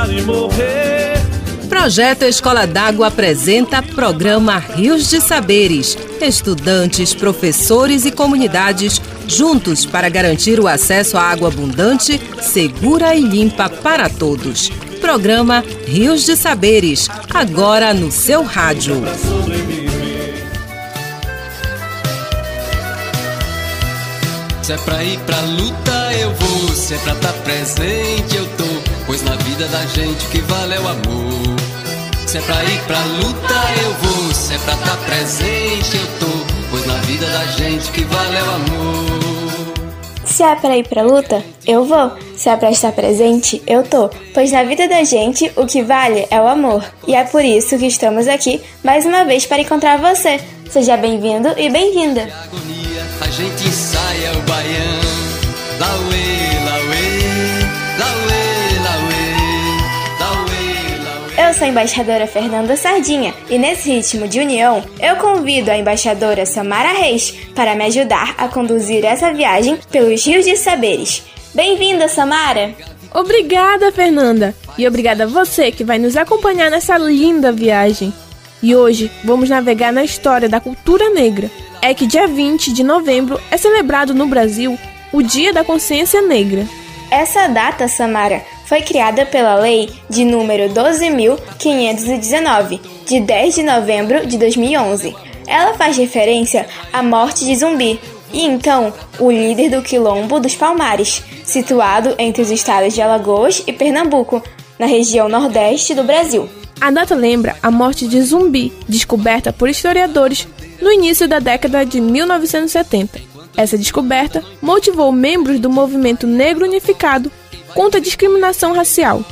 chorar e morrer. Projeto Escola d'Água apresenta programa Rios de Saberes. Estudantes, professores e comunidades juntos para garantir o acesso à água abundante, segura e limpa para todos. Programa Rios de Saberes, agora no seu rádio. Se é pra ir pra luta, eu vou. Se é pra estar tá presente, eu tô. Pois na vida da gente que vale é o amor. Se é pra ir pra luta, eu vou. Se é pra estar tá presente, eu tô. Pois na vida da gente o que vale é o amor. Se é pra ir pra luta, eu vou. Se é pra estar presente, eu tô. Pois na vida da gente, o que vale é o amor. E é por isso que estamos aqui mais uma vez para encontrar você. Seja bem-vindo e bem-vinda. A gente ensaia o baião. Lauê, Eu sou a embaixadora Fernanda Sardinha e nesse ritmo de união, eu convido a embaixadora Samara Reis para me ajudar a conduzir essa viagem pelos rios de saberes. Bem-vinda, Samara! Obrigada, Fernanda! E obrigada a você que vai nos acompanhar nessa linda viagem. E hoje vamos navegar na história da cultura negra. É que dia 20 de novembro é celebrado no Brasil o Dia da Consciência Negra. Essa data, Samara, foi criada pela Lei de número 12.519, de 10 de novembro de 2011. Ela faz referência à morte de Zumbi, e então o líder do Quilombo dos Palmares, situado entre os estados de Alagoas e Pernambuco, na região nordeste do Brasil. A data lembra a morte de Zumbi, descoberta por historiadores no início da década de 1970. Essa descoberta motivou membros do movimento negro unificado contra a discriminação racial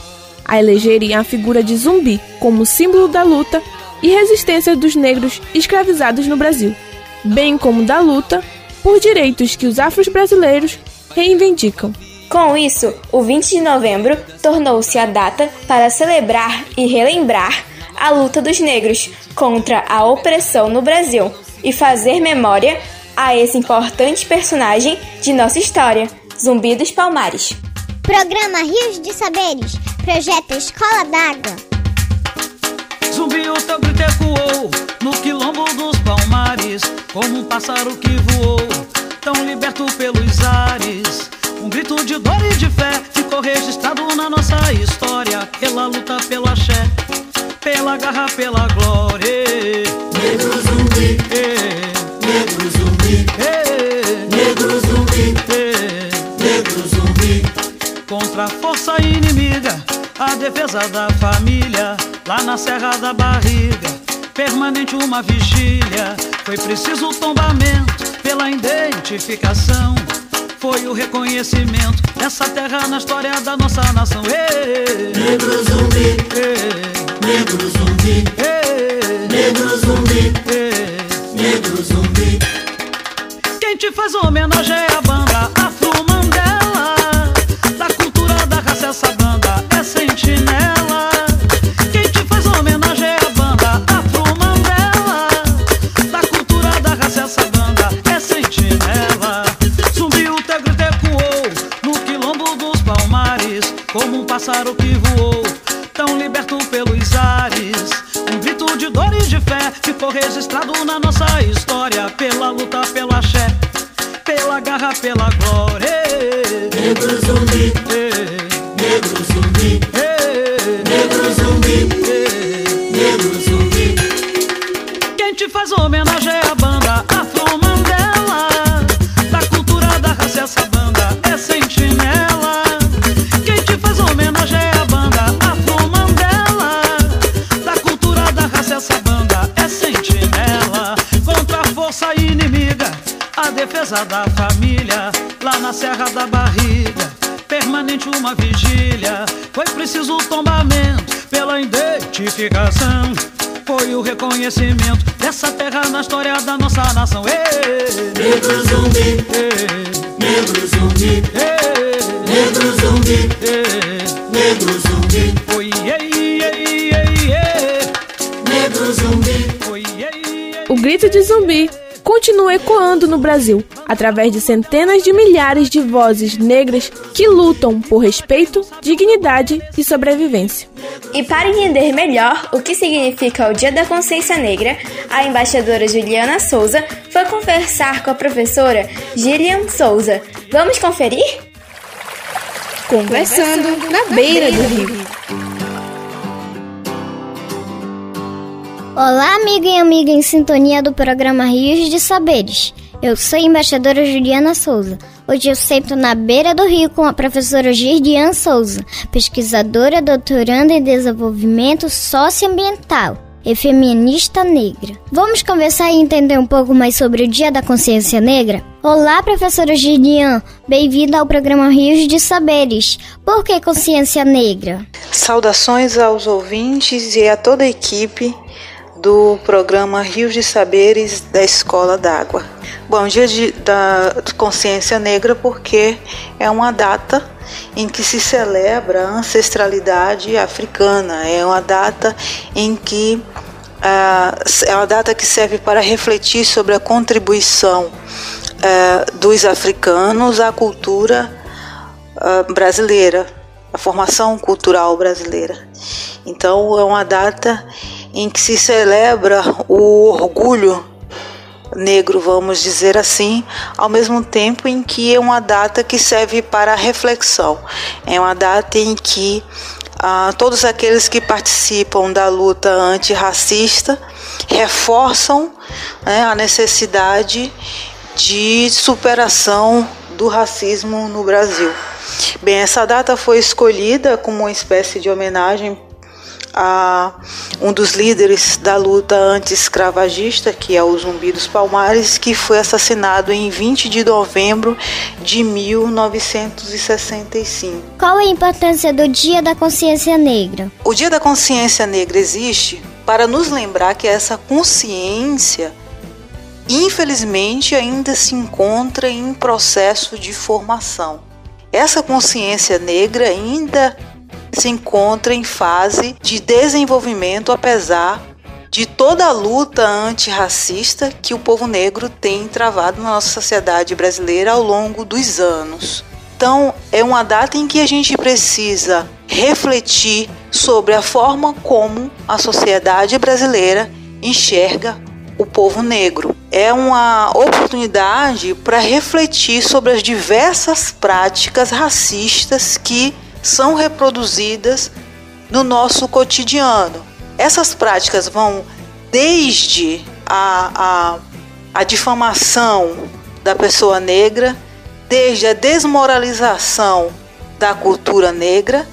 a elegerem a figura de Zumbi como símbolo da luta e resistência dos negros escravizados no Brasil, bem como da luta por direitos que os afros brasileiros reivindicam. Com isso, o 20 de novembro tornou-se a data para celebrar e relembrar a luta dos negros contra a opressão no Brasil e fazer memória a esse importante personagem de nossa história, Zumbi dos Palmares. Programa Rios de Saberes, projeto Escola d'Água. Zumbi o teu grito ecoou no quilombo dos palmares, como um pássaro que voou, tão liberto pelos ares. Um grito de dor e de fé ficou registrado na nossa história, pela luta, pelo axé, pela garra, pela glória. A inimiga, a defesa da família, lá na Serra da Barriga, permanente uma vigília. Foi preciso o tombamento pela identificação. Foi o reconhecimento dessa terra na história da nossa nação. Ê, Negro zumbi, ê, negro zumbi, ê, negro zumbi, ê. negro zumbi. Quem te faz homenagem é a banda foi o reconhecimento dessa terra na história da nossa nação. Ê, Negro zumbi, ê, negro zumbi, ê, negro zumbi, ê. negro zumbi, Oi, ei, ei, ei, ei. negro zumbi. Oi, ei, ei. O grito de zumbi continua ecoando no Brasil através de centenas de milhares de vozes negras que lutam por respeito, dignidade e sobrevivência. E para entender melhor o que significa o Dia da Consciência Negra, a embaixadora Juliana Souza foi conversar com a professora Gillian Souza. Vamos conferir? Conversando na beira do rio. Olá, amigo e amiga em sintonia do programa Rios de Saberes. Eu sou a embaixadora Juliana Souza. Hoje eu sento na beira do rio com a professora Girdian Souza, pesquisadora doutoranda em desenvolvimento socioambiental e feminista negra. Vamos conversar e entender um pouco mais sobre o Dia da Consciência Negra? Olá, professora Girdian, bem-vinda ao programa Rios de Saberes. Por que consciência negra? Saudações aos ouvintes e a toda a equipe do programa Rios de Saberes da Escola d'Água. Bom, dia de, da consciência negra porque é uma data em que se celebra a ancestralidade africana, é uma data em que uh, é uma data que serve para refletir sobre a contribuição uh, dos africanos à cultura uh, brasileira, a formação cultural brasileira. Então é uma data em que se celebra o orgulho negro, vamos dizer assim, ao mesmo tempo em que é uma data que serve para reflexão. É uma data em que ah, todos aqueles que participam da luta antirracista reforçam né, a necessidade de superação do racismo no Brasil. Bem, essa data foi escolhida como uma espécie de homenagem a um dos líderes da luta anti-escravagista, que é o Zumbi dos Palmares, que foi assassinado em 20 de novembro de 1965. Qual a importância do Dia da Consciência Negra? O Dia da Consciência Negra existe para nos lembrar que essa consciência infelizmente ainda se encontra em processo de formação. Essa consciência negra ainda se encontra em fase de desenvolvimento, apesar de toda a luta antirracista que o povo negro tem travado na nossa sociedade brasileira ao longo dos anos. Então, é uma data em que a gente precisa refletir sobre a forma como a sociedade brasileira enxerga o povo negro. É uma oportunidade para refletir sobre as diversas práticas racistas que são reproduzidas no nosso cotidiano. Essas práticas vão desde a, a, a difamação da pessoa negra, desde a desmoralização da cultura negra,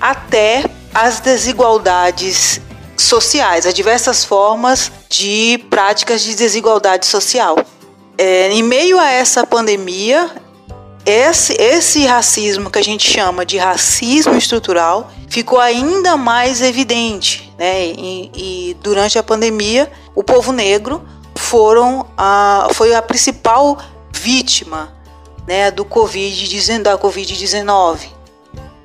até as desigualdades sociais, as diversas formas de práticas de desigualdade social. É, em meio a essa pandemia, esse, esse racismo que a gente chama de racismo estrutural ficou ainda mais evidente, né? E, e durante a pandemia, o povo negro foram a, foi a principal vítima, né, do COVID, da Covid-19.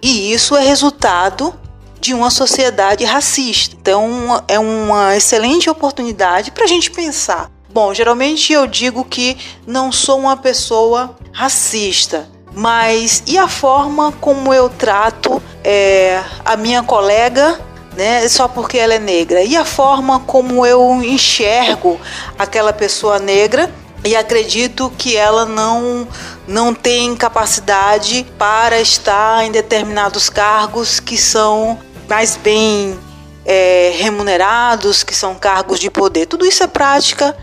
E isso é resultado de uma sociedade racista. Então, é uma excelente oportunidade para a gente pensar Bom, geralmente eu digo que não sou uma pessoa racista, mas e a forma como eu trato é, a minha colega, né, só porque ela é negra? E a forma como eu enxergo aquela pessoa negra e acredito que ela não não tem capacidade para estar em determinados cargos que são mais bem é, remunerados, que são cargos de poder. Tudo isso é prática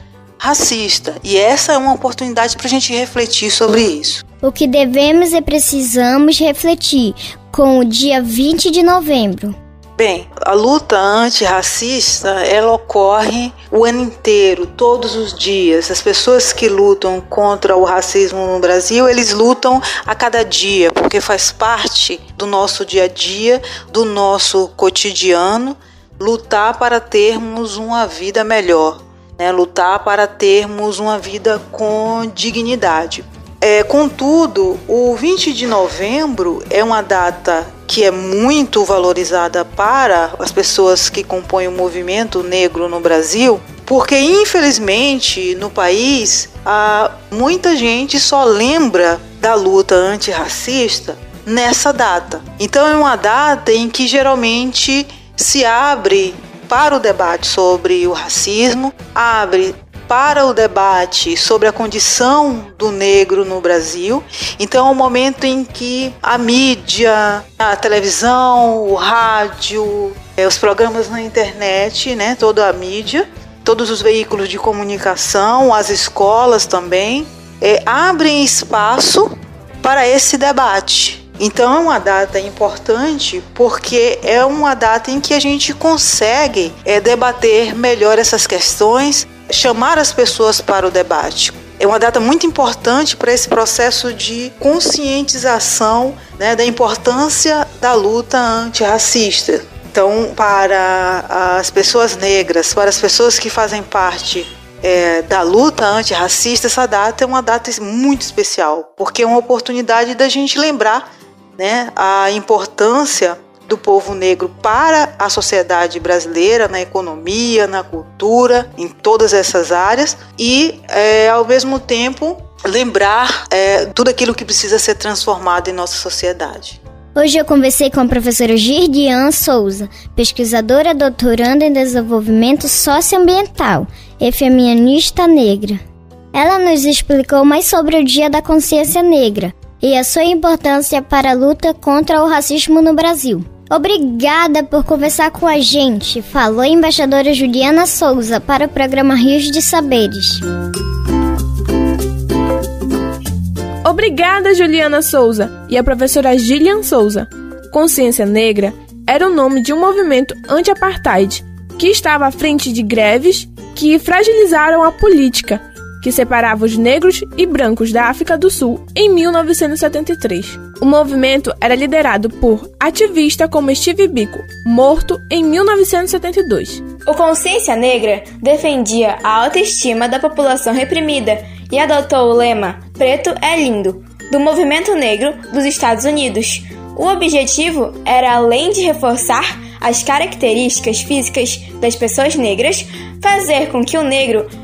racista. E essa é uma oportunidade para a gente refletir sobre isso. O que devemos e precisamos refletir com o dia 20 de novembro. Bem, a luta antirracista ela ocorre o ano inteiro, todos os dias. As pessoas que lutam contra o racismo no Brasil, eles lutam a cada dia, porque faz parte do nosso dia a dia, do nosso cotidiano, lutar para termos uma vida melhor né, lutar para termos uma vida com dignidade. É, contudo, o 20 de novembro é uma data que é muito valorizada para as pessoas que compõem o movimento negro no Brasil, Porque, infelizmente, no país, há muita gente só lembra da luta antirracista nessa data. Então, é uma data em que geralmente se abre para o debate sobre o racismo, abre para o debate sobre a condição do negro no Brasil. Então é um momento em que a mídia, a televisão, o rádio, é, os programas na internet, né, toda a mídia, todos os veículos de comunicação, as escolas também, é, abrem espaço para esse debate. Então é uma data importante porque é uma data em que a gente consegue é, debater melhor essas questões, chamar as pessoas para o debate. É uma data muito importante para esse processo de conscientização né, da importância da luta antirracista. Então, para as pessoas negras, para as pessoas que fazem parte é, da luta antirracista, essa data é uma data muito especial, porque é uma oportunidade da gente lembrar né, a importância do povo negro para a sociedade brasileira, na economia, na cultura, em todas essas áreas, e é, ao mesmo tempo lembrar é, tudo aquilo que precisa ser transformado em nossa sociedade. Hoje eu conversei com a professora Girdian Souza, pesquisadora doutoranda em desenvolvimento socioambiental e feminista negra. Ela nos explicou mais sobre o Dia da Consciência Negra e a sua importância para a luta contra o racismo no Brasil. Obrigada por conversar com a gente, falou a embaixadora Juliana Souza para o programa Rios de Saberes. Obrigada, Juliana Souza e a professora Gillian Souza. Consciência Negra era o nome de um movimento anti-apartheid que estava à frente de greves que fragilizaram a política que separava os negros e brancos da África do Sul em 1973. O movimento era liderado por ativista como Steve Biko, morto em 1972. O Consciência Negra defendia a autoestima da população reprimida e adotou o lema Preto é Lindo, do movimento negro dos Estados Unidos. O objetivo era, além de reforçar as características físicas das pessoas negras, fazer com que o negro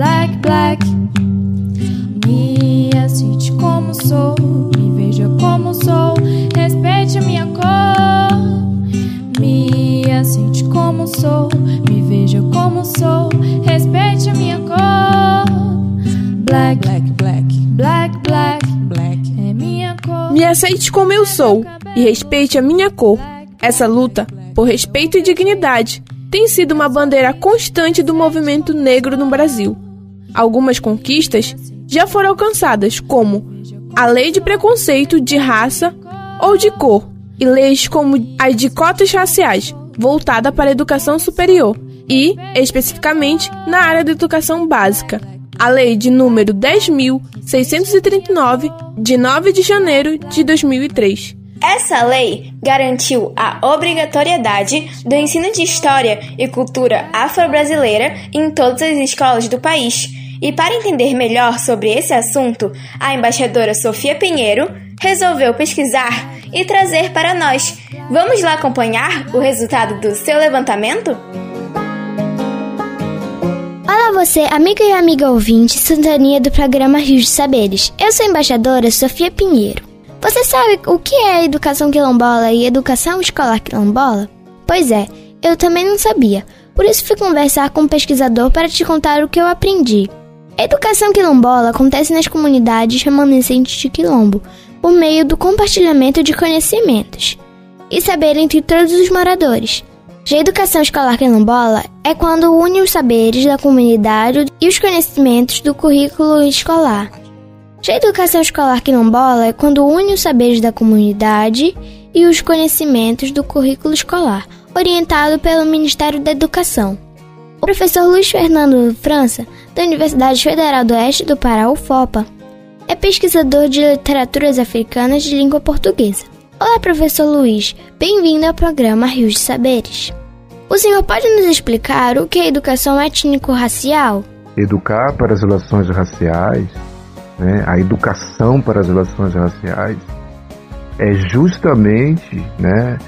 black, black. Me aceite como sou, me veja como sou, respeite a minha cor. Me aceite como sou, me veja como sou, respeite a minha cor. Black, black, black, black, black, black é minha cor. Me aceite como eu sou e respeite a minha cor. Essa luta por respeito e dignidade tem sido uma bandeira constante do movimento negro no Brasil. Algumas conquistas já foram alcançadas, como a lei de preconceito de raça ou de cor, e leis como as de cotas raciais, voltada para a educação superior e, especificamente, na área da educação básica. A lei de número 10.639, de 9 de janeiro de 2003. Essa lei garantiu a obrigatoriedade do ensino de história e cultura afro-brasileira em todas as escolas do país. E para entender melhor sobre esse assunto, a embaixadora Sofia Pinheiro resolveu pesquisar e trazer para nós. Vamos lá acompanhar o resultado do seu levantamento? Olá você, amiga e amiga ouvinte, sintonia do programa Rios de Saberes. Eu sou a embaixadora Sofia Pinheiro. Você sabe o que é educação quilombola e educação escolar quilombola? Pois é, eu também não sabia. Por isso fui conversar com um pesquisador para te contar o que eu aprendi. Educação quilombola acontece nas comunidades remanescentes de quilombo, por meio do compartilhamento de conhecimentos e saber entre todos os moradores. Já a educação escolar quilombola é quando une os saberes da comunidade e os conhecimentos do currículo escolar. Já a educação escolar quilombola é quando une os saberes da comunidade e os conhecimentos do currículo escolar, orientado pelo Ministério da Educação. O professor Luiz Fernando França, da Universidade Federal do Oeste do Pará, UFOPA, é pesquisador de literaturas africanas de língua portuguesa. Olá, professor Luiz. Bem-vindo ao programa Rios de Saberes. O senhor pode nos explicar o que é educação étnico-racial? Educar para as relações raciais, né, a educação para as relações raciais, é justamente né,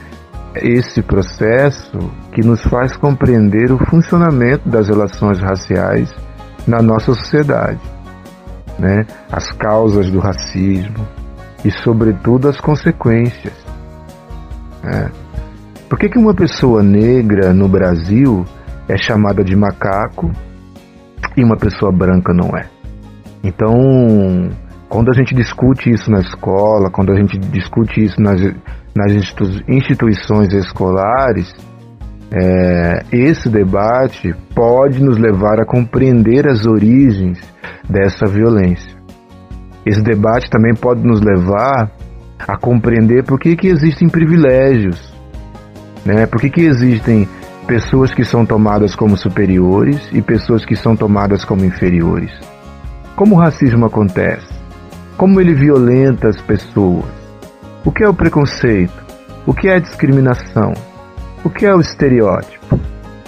esse processo que nos faz compreender o funcionamento das relações raciais na nossa sociedade, né, as causas do racismo, e, sobretudo, as consequências. É. Por que, que uma pessoa negra no Brasil é chamada de macaco e uma pessoa branca não é? Então, quando a gente discute isso na escola, quando a gente discute isso nas, nas instituições escolares, é, esse debate pode nos levar a compreender as origens dessa violência. Esse debate também pode nos levar a compreender por que, que existem privilégios, né? por que, que existem pessoas que são tomadas como superiores e pessoas que são tomadas como inferiores. Como o racismo acontece? Como ele violenta as pessoas? O que é o preconceito? O que é a discriminação? O que é o estereótipo?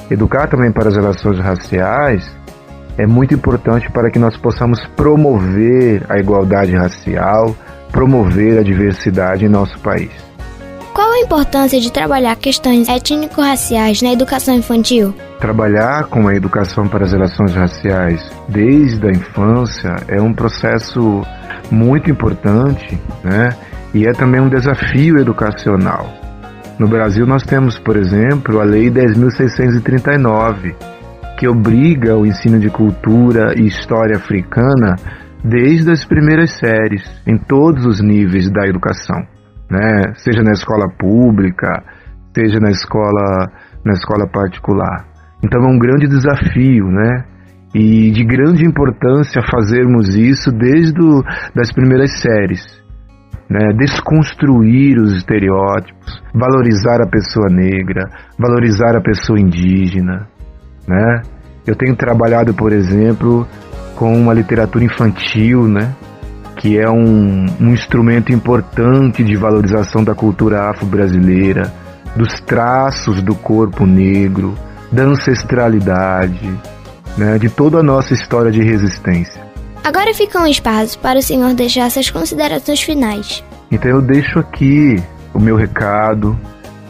Educar também para as relações raciais é muito importante para que nós possamos promover a igualdade racial, promover a diversidade em nosso país. Qual a importância de trabalhar questões étnico-raciais na educação infantil? Trabalhar com a educação para as relações raciais desde a infância é um processo muito importante, né? E é também um desafio educacional. No Brasil nós temos, por exemplo, a Lei 10.639, que obriga o ensino de cultura e história africana desde as primeiras séries, em todos os níveis da educação, né? seja na escola pública, seja na escola, na escola particular. Então é um grande desafio, né? E de grande importância fazermos isso desde as das primeiras séries. Né? Desconstruir os estereótipos, valorizar a pessoa negra, valorizar a pessoa indígena, né? Eu tenho trabalhado, por exemplo, com uma literatura infantil, né? Que é um, um instrumento importante de valorização da cultura afro-brasileira, dos traços do corpo negro, da ancestralidade, né? De toda a nossa história de resistência. Agora fica um espaço para o senhor deixar suas considerações finais. Então eu deixo aqui o meu recado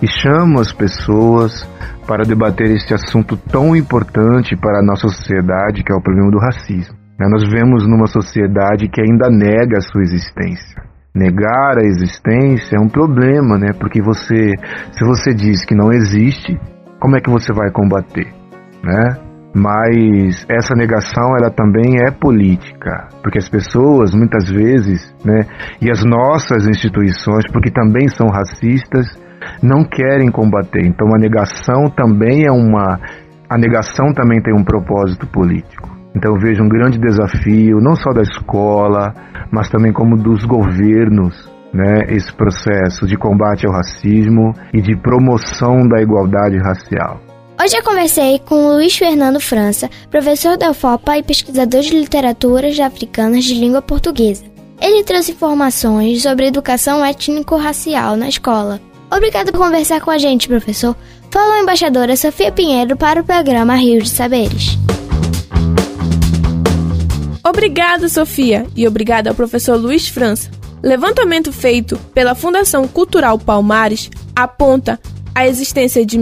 e chamo as pessoas para debater este assunto tão importante para a nossa sociedade, que é o problema do racismo. Né, nós vivemos numa sociedade que ainda nega a sua existência. Negar a existência é um problema, né? Porque você, se você diz que não existe, como é que você vai combater, né? Mas essa negação ela também é política, porque as pessoas muitas vezes, né, e as nossas instituições, porque também são racistas, não querem combater. Então a negação também é uma a negação também tem um propósito político. Então eu vejo um grande desafio, não só da escola, mas também como dos governos, né, esse processo de combate ao racismo e de promoção da igualdade racial. Hoje eu conversei com Luiz Fernando França, professor da UFOPA e pesquisador de literaturas africanas de língua portuguesa. Ele trouxe informações sobre educação étnico-racial na escola. Obrigado por conversar com a gente, professor. Falou a embaixadora Sofia Pinheiro para o programa Rio de Saberes. Obrigada, Sofia, e obrigada ao professor Luiz França. Levantamento feito pela Fundação Cultural Palmares aponta a existência de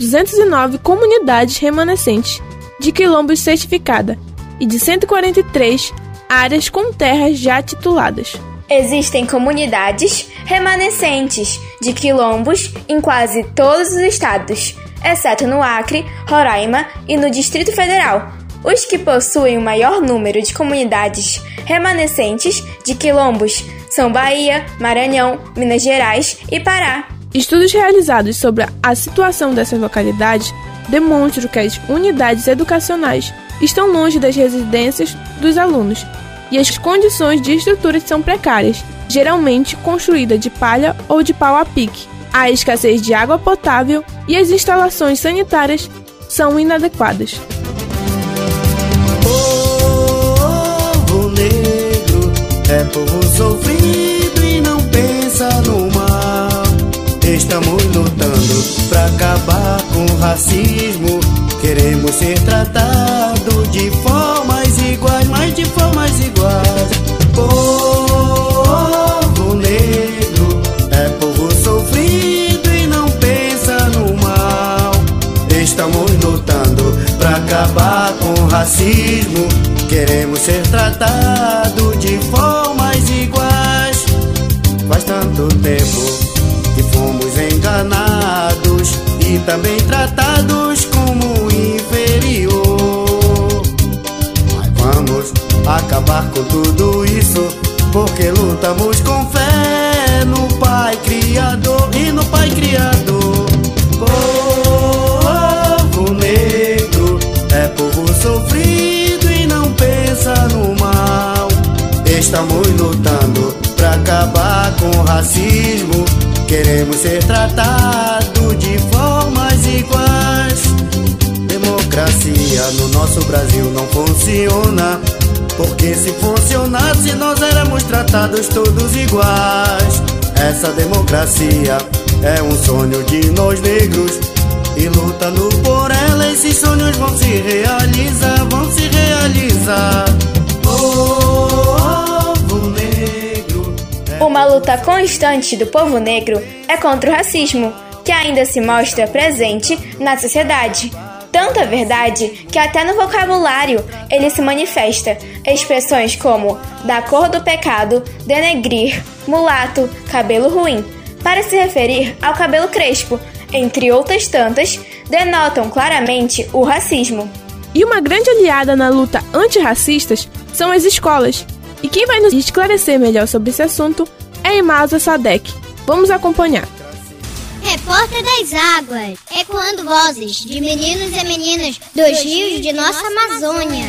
1.209 comunidades remanescentes de quilombos certificada e de 143 áreas com terras já tituladas. Existem comunidades remanescentes de quilombos em quase todos os estados, exceto no Acre, Roraima e no Distrito Federal. Os que possuem o maior número de comunidades remanescentes de quilombos são Bahia, Maranhão, Minas Gerais e Pará. Estudos realizados sobre a situação dessas localidades demonstram que as unidades educacionais estão longe das residências dos alunos e as condições de estrutura são precárias, geralmente construída de palha ou de pau a pique. A escassez de água potável e as instalações sanitárias são inadequadas. Povo negro é povo sofrido e não pensa no. Estamos lutando pra acabar com o racismo. Queremos ser tratados de formas iguais, mas de formas iguais. Povo negro é povo sofrido e não pensa no mal. Estamos lutando pra acabar com o racismo. Queremos ser tratados de formas iguais. Faz tanto tempo e também tratados como inferior. Mas vamos acabar com tudo isso, porque lutamos com fé no Pai Criador e no Pai Criador. Povo negro é povo sofrido e não pensa no mal. Estamos lutando pra acabar com o racismo. Queremos ser tratados de formas iguais. Democracia no nosso Brasil não funciona. Porque se funcionasse, nós éramos tratados todos iguais. Essa democracia é um sonho de nós negros. E lutando por ela, esses sonhos vão se realizar, vão se realizar. Uma luta constante do povo negro é contra o racismo, que ainda se mostra presente na sociedade. Tanta verdade que até no vocabulário ele se manifesta. Expressões como da cor do pecado, denegrir, mulato, cabelo ruim, para se referir ao cabelo crespo, entre outras tantas, denotam claramente o racismo. E uma grande aliada na luta antirracistas são as escolas. E quem vai nos esclarecer melhor sobre esse assunto é Imasa Sadek. Vamos acompanhar. Repórter das Águas, ecoando vozes de meninos e meninas dos rios de nossa Amazônia.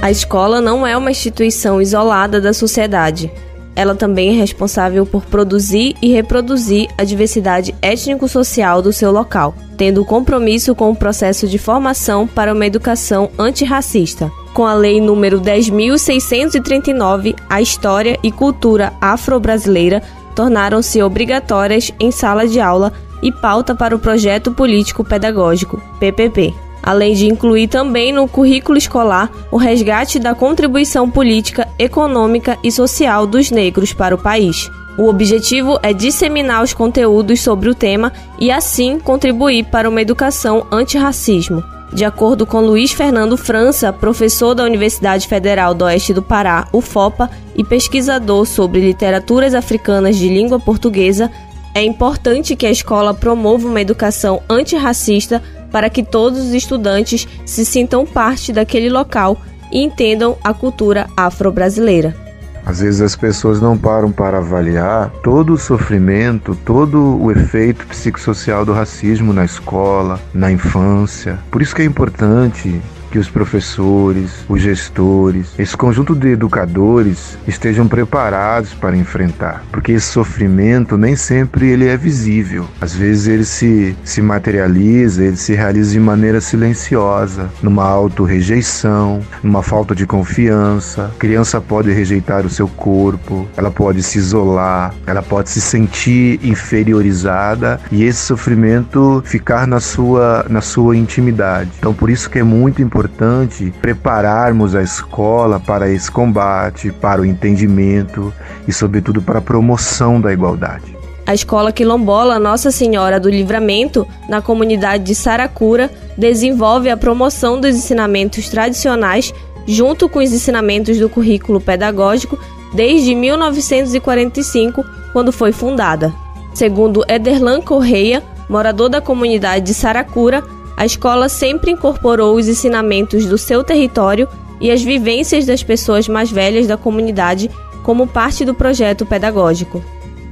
A escola não é uma instituição isolada da sociedade. Ela também é responsável por produzir e reproduzir a diversidade étnico-social do seu local, tendo compromisso com o processo de formação para uma educação antirracista. Com a Lei número 10.639, a história e cultura afro-brasileira tornaram-se obrigatórias em sala de aula e pauta para o projeto político pedagógico, PPP além de incluir também no currículo escolar o resgate da contribuição política, econômica e social dos negros para o país. O objetivo é disseminar os conteúdos sobre o tema e, assim, contribuir para uma educação antirracismo. De acordo com Luiz Fernando França, professor da Universidade Federal do Oeste do Pará, UFOPA, e pesquisador sobre literaturas africanas de língua portuguesa, é importante que a escola promova uma educação antirracista para que todos os estudantes se sintam parte daquele local e entendam a cultura afro-brasileira. Às vezes as pessoas não param para avaliar todo o sofrimento, todo o efeito psicossocial do racismo na escola, na infância. Por isso que é importante que os professores, os gestores, esse conjunto de educadores estejam preparados para enfrentar, porque esse sofrimento nem sempre ele é visível. Às vezes ele se, se materializa, ele se realiza de maneira silenciosa, numa auto-rejeição, numa falta de confiança. A criança pode rejeitar o seu corpo, ela pode se isolar, ela pode se sentir inferiorizada e esse sofrimento ficar na sua, na sua intimidade. Então por isso que é muito importante importante prepararmos a escola para esse combate, para o entendimento e, sobretudo, para a promoção da igualdade. A escola quilombola Nossa Senhora do Livramento, na comunidade de Saracura, desenvolve a promoção dos ensinamentos tradicionais junto com os ensinamentos do currículo pedagógico desde 1945, quando foi fundada. Segundo Ederlan Correia, morador da comunidade de Saracura, a escola sempre incorporou os ensinamentos do seu território e as vivências das pessoas mais velhas da comunidade como parte do projeto pedagógico.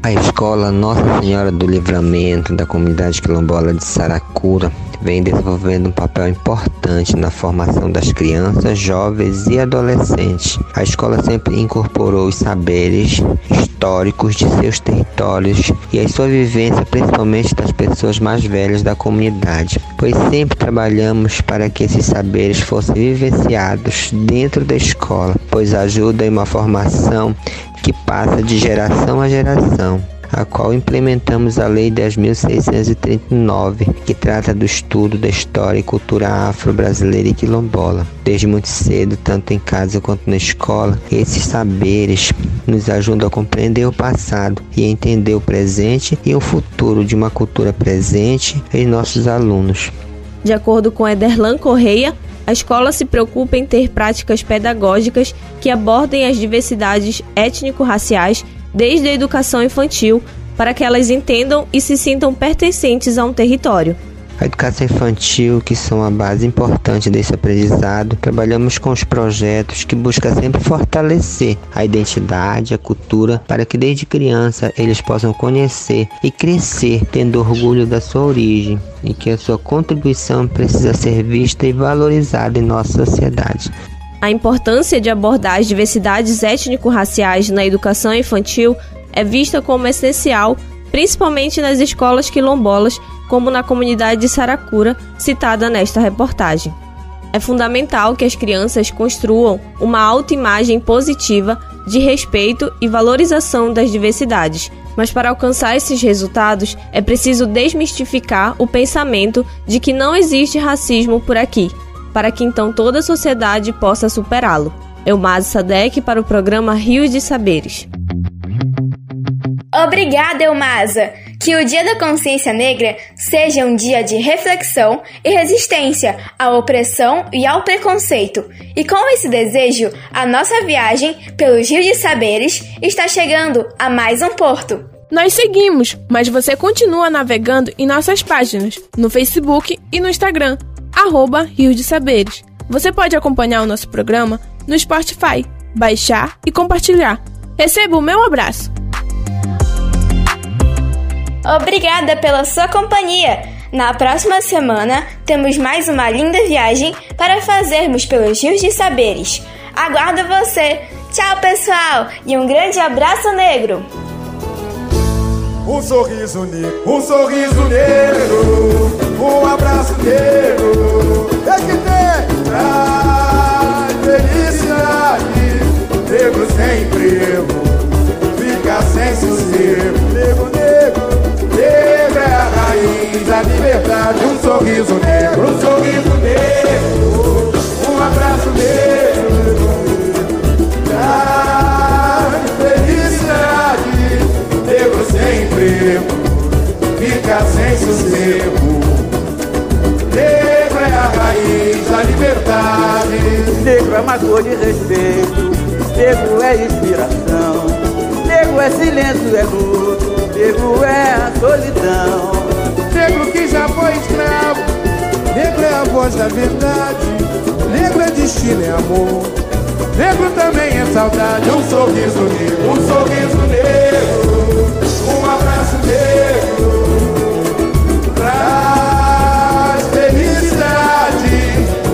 A escola Nossa Senhora do Livramento da comunidade quilombola de Saracura vem desenvolvendo um papel importante na formação das crianças, jovens e adolescentes. A escola sempre incorporou os saberes históricos de seus territórios e a sua vivência, principalmente das pessoas mais velhas da comunidade, pois sempre trabalhamos para que esses saberes fossem vivenciados dentro da escola, pois ajuda em uma formação que passa de geração a geração a qual implementamos a Lei 10.639, que trata do estudo da história e cultura afro-brasileira e quilombola. Desde muito cedo, tanto em casa quanto na escola, esses saberes nos ajudam a compreender o passado e entender o presente e o futuro de uma cultura presente em nossos alunos. De acordo com Ederlan Correia, a escola se preocupa em ter práticas pedagógicas que abordem as diversidades étnico-raciais desde a educação infantil, para que elas entendam e se sintam pertencentes a um território. A educação infantil, que são a base importante desse aprendizado, trabalhamos com os projetos que buscam sempre fortalecer a identidade, a cultura, para que desde criança eles possam conhecer e crescer tendo orgulho da sua origem e que a sua contribuição precisa ser vista e valorizada em nossa sociedade. A importância de abordar as diversidades étnico-raciais na educação infantil é vista como essencial, principalmente nas escolas quilombolas, como na comunidade de Saracura, citada nesta reportagem. É fundamental que as crianças construam uma autoimagem positiva de respeito e valorização das diversidades, mas para alcançar esses resultados é preciso desmistificar o pensamento de que não existe racismo por aqui para que então toda a sociedade possa superá-lo. Elmaz Sadek para o programa Rios de Saberes. Obrigada, Elmasa! Que o Dia da Consciência Negra seja um dia de reflexão e resistência à opressão e ao preconceito. E com esse desejo, a nossa viagem pelos Rios de Saberes está chegando a mais um porto. Nós seguimos, mas você continua navegando em nossas páginas, no Facebook e no Instagram, arroba Rio de Saberes. Você pode acompanhar o nosso programa no Spotify, baixar e compartilhar. Receba o meu abraço. Obrigada pela sua companhia. Na próxima semana temos mais uma linda viagem para fazermos pelos rios de saberes. Aguardo você. Tchau, pessoal, e um grande abraço negro. Um sorriso negro, um sorriso negro, um abraço negro. É que tem traz felicidade. Negro sem emprego, fica sem sossego. A liberdade. Um sorriso negro, um sorriso negro, um abraço negro. Traz felicidade negro sem emprego, fica sem sossego. Negro é a raiz da liberdade. Negro é uma cor de respeito, negro é inspiração. Negro é silêncio, é luto, negro é a solidão. Negro que já foi escravo, negro é a voz da verdade. Negro é destino, é amor. Negro também é saudade, um sorriso negro, um sorriso negro, um abraço negro, traz felicidade.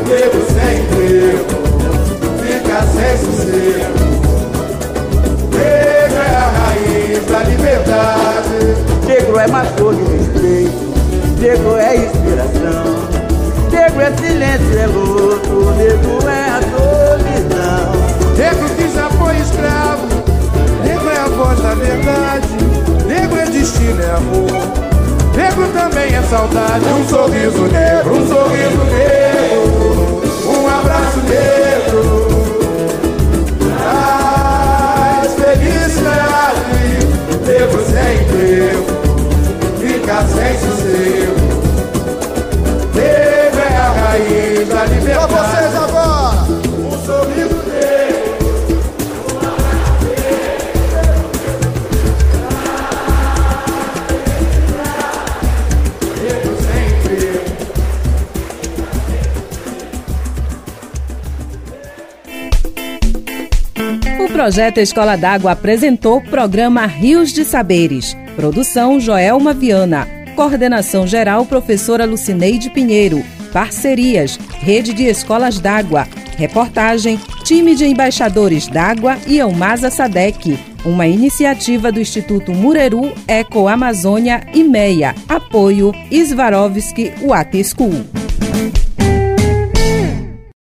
Negro sem emprego, fica sem sossego. Negro é a raiz da liberdade. Negro é mais cor de respeito, Negro é inspiração, negro é silêncio, é luto, negro é a solidão. Negro que já foi escravo, negro é a voz da verdade, negro é destino, é amor. Negro também é saudade, um sorriso negro, um sorriso negro, um abraço negro. Projeto Escola d'Água apresentou o programa Rios de Saberes. Produção Joelma Viana. Coordenação geral professora Lucineide Pinheiro. Parcerias Rede de Escolas d'Água. Reportagem Time de Embaixadores d'Água e Elmasa Sadec. Uma iniciativa do Instituto Mureru, Eco Amazônia e MEIA. Apoio Svarovski Water School.